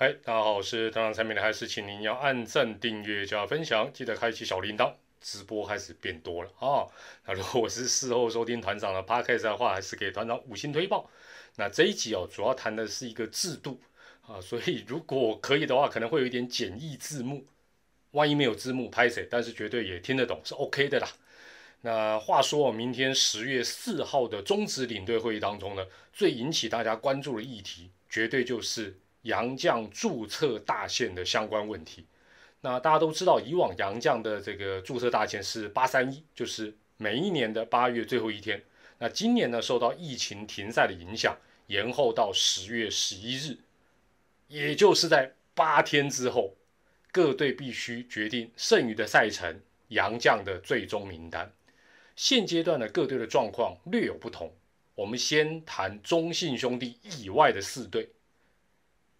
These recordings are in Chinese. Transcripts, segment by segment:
嗨，大家好，我是团长产品，还是请您要按赞、订阅、加分享，记得开启小铃铛。直播开始变多了啊！那如果我是事后收听团长的 podcast 的话，还是给团长五星推报。那这一集哦，主要谈的是一个制度啊，所以如果可以的话，可能会有一点简易字幕。万一没有字幕拍谁？但是绝对也听得懂，是 OK 的啦。那话说，明天十月四号的中职领队会议当中呢，最引起大家关注的议题，绝对就是洋将注册大限的相关问题。那大家都知道，以往洋将的这个注册大限是八三一，就是每一年的八月最后一天。那今年呢，受到疫情停赛的影响，延后到十月十一日，也就是在八天之后。各队必须决定剩余的赛程，洋将的最终名单。现阶段的各队的状况略有不同。我们先谈中信兄弟以外的四队。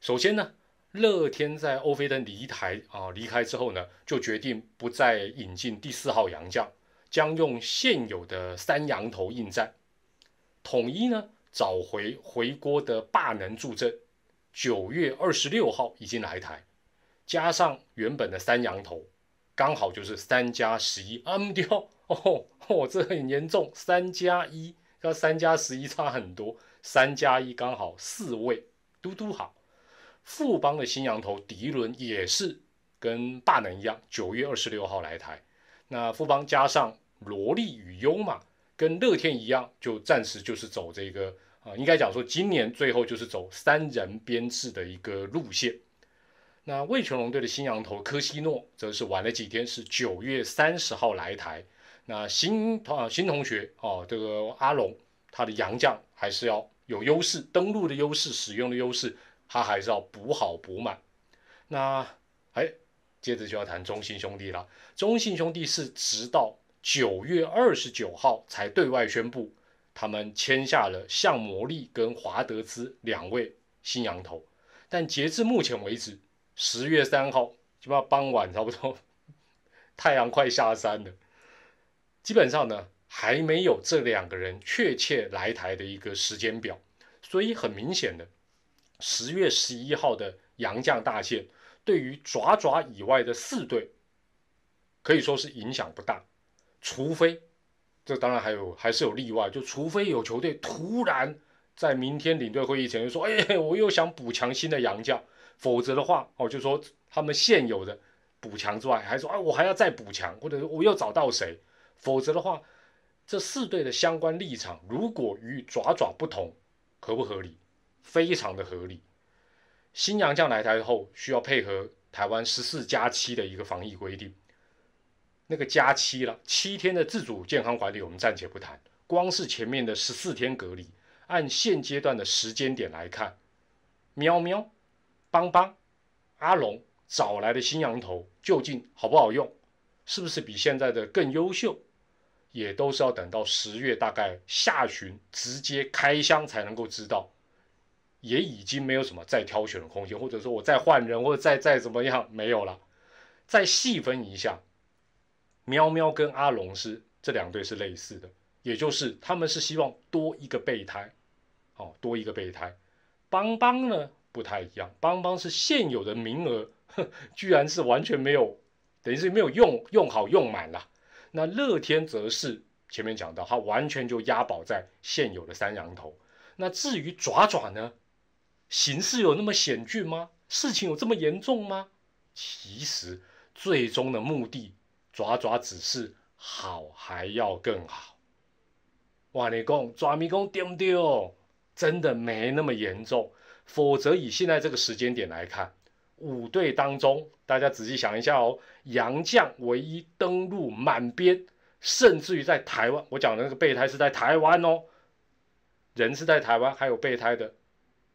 首先呢，乐天在欧菲登离台啊离开之后呢，就决定不再引进第四号洋将，将用现有的三洋头应战。统一呢找回回锅的霸能助阵，九月二十六号已经来台。加上原本的三羊头，刚好就是三加十一。嗯，丢哦，哦，这很严重，三加一，跟三加十一差很多，三加一刚好四位，嘟嘟好。富邦的新羊头迪伦也是跟大能一样，九月二十六号来台。那富邦加上罗莉与优马，跟乐天一样，就暂时就是走这个啊，应该讲说今年最后就是走三人编制的一个路线。那魏全龙队的新羊头科西诺则是晚了几天，是九月三十号来台。那新啊新同学哦，这个阿龙他的洋将还是要有优势，登陆的优势，使用的优势，他还是要补好补满。那哎，接着就要谈中信兄弟了。中信兄弟是直到九月二十九号才对外宣布，他们签下了向魔力跟华德兹两位新羊头，但截至目前为止。十月三号，基本上傍晚差不多，太阳快下山了。基本上呢，还没有这两个人确切来台的一个时间表，所以很明显的，十月十一号的洋将大限，对于爪爪以外的四队，可以说是影响不大。除非，这当然还有还是有例外，就除非有球队突然在明天领队会议前就说：“哎，我又想补强新的洋将。”否则的话，哦，就说他们现有的补强之外，还说啊，我还要再补强，或者我又找到谁？否则的话，这四队的相关立场如果与爪爪不同，合不合理？非常的合理。新洋将来台后，需要配合台湾十四加七的一个防疫规定。那个加七了，七天的自主健康管理，我们暂且不谈。光是前面的十四天隔离，按现阶段的时间点来看，喵喵。邦邦、阿龙找来的新羊头究竟好不好用？是不是比现在的更优秀？也都是要等到十月大概下旬直接开箱才能够知道。也已经没有什么再挑选的空间，或者说我再换人，或者再再怎么样没有了。再细分一下，喵喵跟阿龙是这两对是类似的，也就是他们是希望多一个备胎，哦，多一个备胎。邦邦呢？不太一样，邦邦是现有的名额，居然是完全没有，等于是没有用用好用满了。那乐天则是前面讲到，它完全就押宝在现有的三羊头。那至于爪爪呢，形势有那么险峻吗？事情有这么严重吗？其实最终的目的，爪爪只是好还要更好。哇，你讲爪迷讲对不对？真的没那么严重。否则，以现在这个时间点来看，五队当中，大家仔细想一下哦，杨将唯一登陆满编，甚至于在台湾，我讲的那个备胎是在台湾哦，人是在台湾，还有备胎的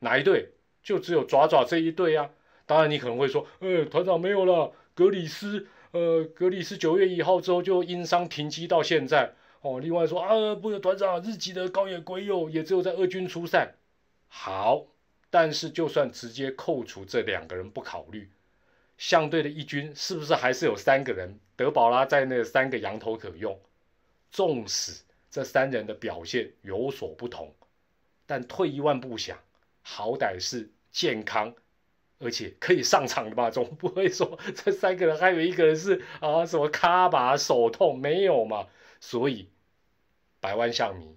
哪一队？就只有爪爪这一队啊。当然，你可能会说，呃，团长没有了，格里斯，呃，格里斯九月一号之后就因伤停机到现在哦。另外说啊，不是，团长，日籍的高野圭佑也只有在二军出赛。好。但是，就算直接扣除这两个人不考虑，相对的一军是不是还是有三个人？德保拉在那三个羊头可用。纵使这三人的表现有所不同，但退一万步想，好歹是健康，而且可以上场的吧？总不会说这三个人还有一个人是啊什么卡把手痛没有嘛？所以百万象迷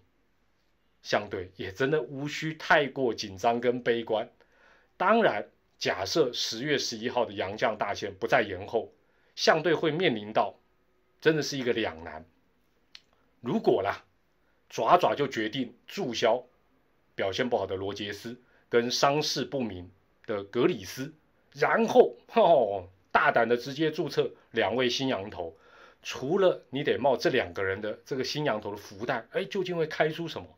相对也真的无需太过紧张跟悲观。当然，假设十月十一号的杨将大线不再延后，相对会面临到真的是一个两难。如果啦，爪爪就决定注销表现不好的罗杰斯跟伤势不明。的格里斯，然后哦，大胆的直接注册两位新羊头，除了你得冒这两个人的这个新羊头的福袋，哎，究竟会开出什么？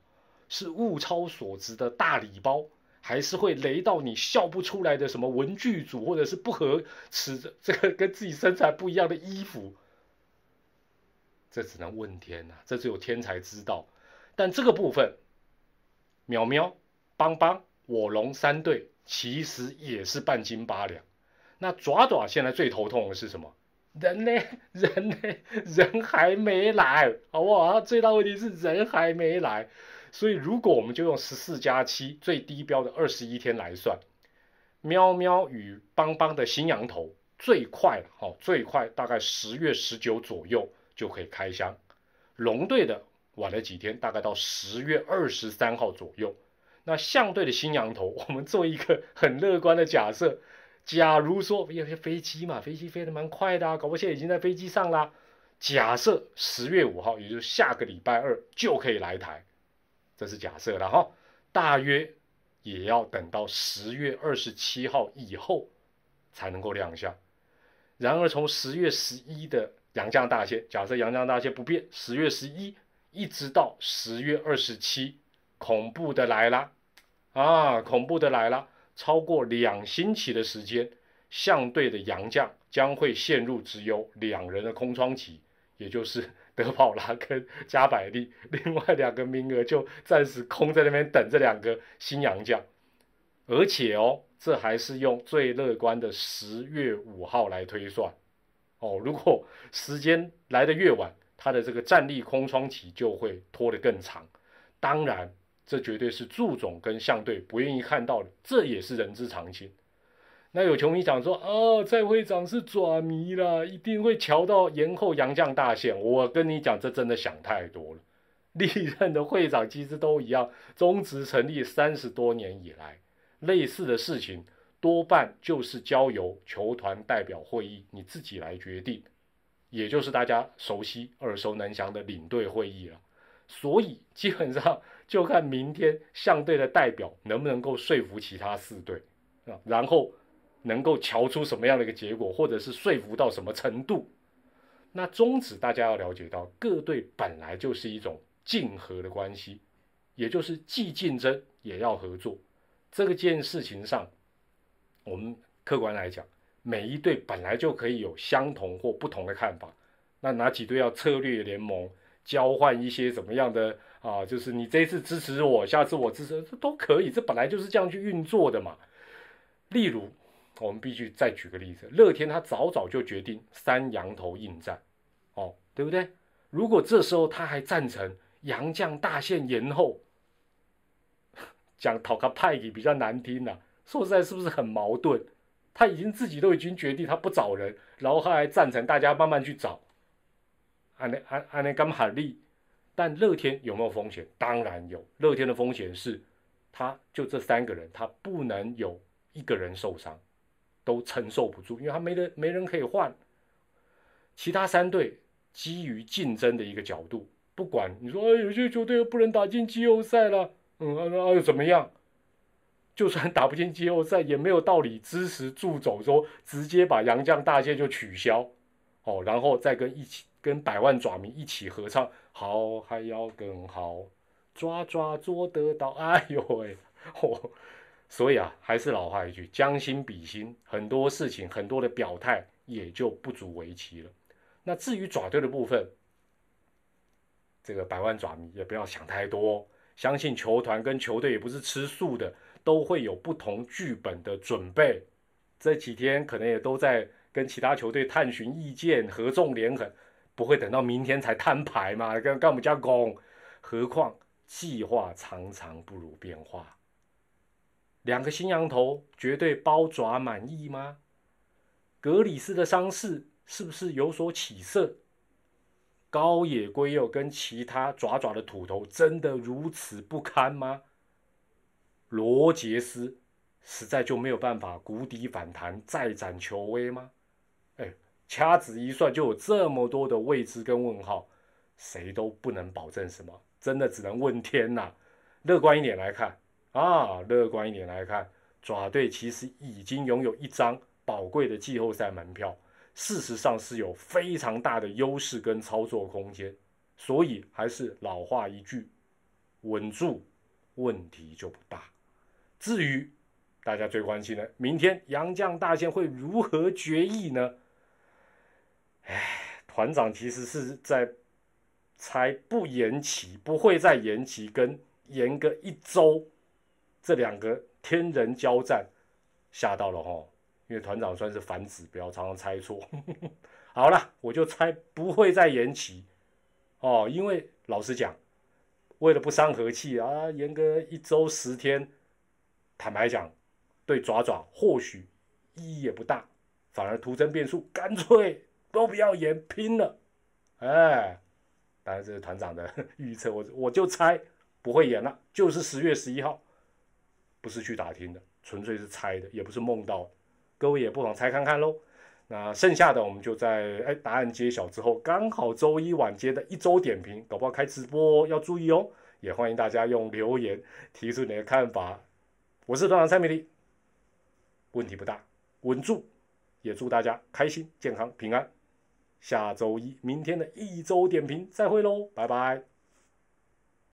是物超所值的大礼包，还是会雷到你笑不出来的什么文具组，或者是不合尺的这个跟自己身材不一样的衣服？这只能问天呐，这只有天才知道。但这个部分，喵喵、邦邦、我龙三队。其实也是半斤八两。那爪爪现在最头痛的是什么？人呢？人呢？人还没来，好不好？最大问题是人还没来。所以如果我们就用十四加七最低标的二十一天来算，喵喵与邦邦的新羊头最快哦，最快大概十月十九左右就可以开箱。龙队的晚了几天，大概到十月二十三号左右。那相对的新羊头，我们做一个很乐观的假设，假如说有些飞机嘛，飞机飞得蛮快的啊，搞不现在已经在飞机上啦。假设十月五号，也就是下个礼拜二就可以来台，这是假设了哈，大约也要等到十月二十七号以后才能够亮相。然而从十月十一的阳江大线，假设阳江大线不变，十月十一一直到十月二十七，恐怖的来了。啊，恐怖的来了！超过两星期的时间，相对的洋将将会陷入只有两人的空窗期，也就是 德保拉跟加百利，另外两个名额就暂时空在那边等这两个新洋将。而且哦，这还是用最乐观的十月五号来推算。哦，如果时间来得越晚，他的这个战力空窗期就会拖得更长。当然。这绝对是祝总跟相队不愿意看到的，这也是人之常情。那有球迷讲说，啊，蔡会长是爪迷啦，一定会瞧到延后杨将大限。我跟你讲，这真的想太多了。历任的会长其实都一样，中职成立三十多年以来，类似的事情多半就是交由球团代表会议你自己来决定，也就是大家熟悉、耳熟能详的领队会议了。所以基本上就看明天相队的代表能不能够说服其他四队啊，然后能够瞧出什么样的一个结果，或者是说服到什么程度。那宗旨大家要了解到，各队本来就是一种竞合的关系，也就是既竞争也要合作。这个件事情上，我们客观来讲，每一队本来就可以有相同或不同的看法。那哪几队要策略联盟？交换一些怎么样的啊？就是你这一次支持我，下次我支持，这都可以。这本来就是这样去运作的嘛。例如，我们必须再举个例子，乐天他早早就决定三羊头应战，哦，对不对？如果这时候他还赞成杨将大限延后，讲讨个派给比较难听呐。说实在，是不是很矛盾？他已经自己都已经决定他不找人，然后他还赞成大家慢慢去找。安内安安内甘海利，但乐天有没有风险？当然有。乐天的风险是，他就这三个人，他不能有一个人受伤，都承受不住，因为他没人没人可以换。其他三队基于竞争的一个角度，不管你说，哎，有些球队不能打进季后赛了，嗯，那又怎么样？就算打不进季后赛，也没有道理支持助走说直接把杨将大线就取消，哦，然后再跟一起。跟百万爪迷一起合唱，好还要更好，抓抓做得到，哎呦喂，嚯！所以啊，还是老话一句，将心比心，很多事情很多的表态也就不足为奇了。那至于爪队的部分，这个百万爪迷也不要想太多，相信球团跟球队也不是吃素的，都会有不同剧本的准备。这几天可能也都在跟其他球队探寻意见，合纵连横。不会等到明天才摊牌嘛？跟跟我们家讲，何况计划常常不如变化。两个新羊头绝对包爪满意吗？格里斯的伤势是不是有所起色？高野龟佑跟其他爪爪的土头真的如此不堪吗？罗杰斯实在就没有办法谷底反弹再展球威吗？掐指一算就有这么多的未知跟问号，谁都不能保证什么，真的只能问天呐。乐观一点来看啊，乐观一点来看，爪队其实已经拥有一张宝贵的季后赛门票。事实上是有非常大的优势跟操作空间，所以还是老话一句，稳住，问题就不大。至于大家最关心的，明天杨绛大线会如何决议呢？团长其实是在猜不延期，不会再延期，跟延个一周，这两个天人交战，吓到了哦。因为团长算是反指标，常常猜错。好了，我就猜不会再延期哦。因为老实讲，为了不伤和气啊，延个一周十天，坦白讲，对爪爪或许意义也不大，反而徒增变数，干脆都不要演，拼了。哎，当然这是团长的 预测，我我就猜不会演了，就是十月十一号，不是去打听的，纯粹是猜的，也不是梦到。各位也不妨猜看看喽。那剩下的我们就在哎答案揭晓之后，刚好周一晚间的一周点评，搞不好开直播要注意哦。也欢迎大家用留言提出你的看法。我是团长蔡美丽，问题不大，稳住。也祝大家开心、健康、平安。下周一明天的一周点评再会喽，拜拜。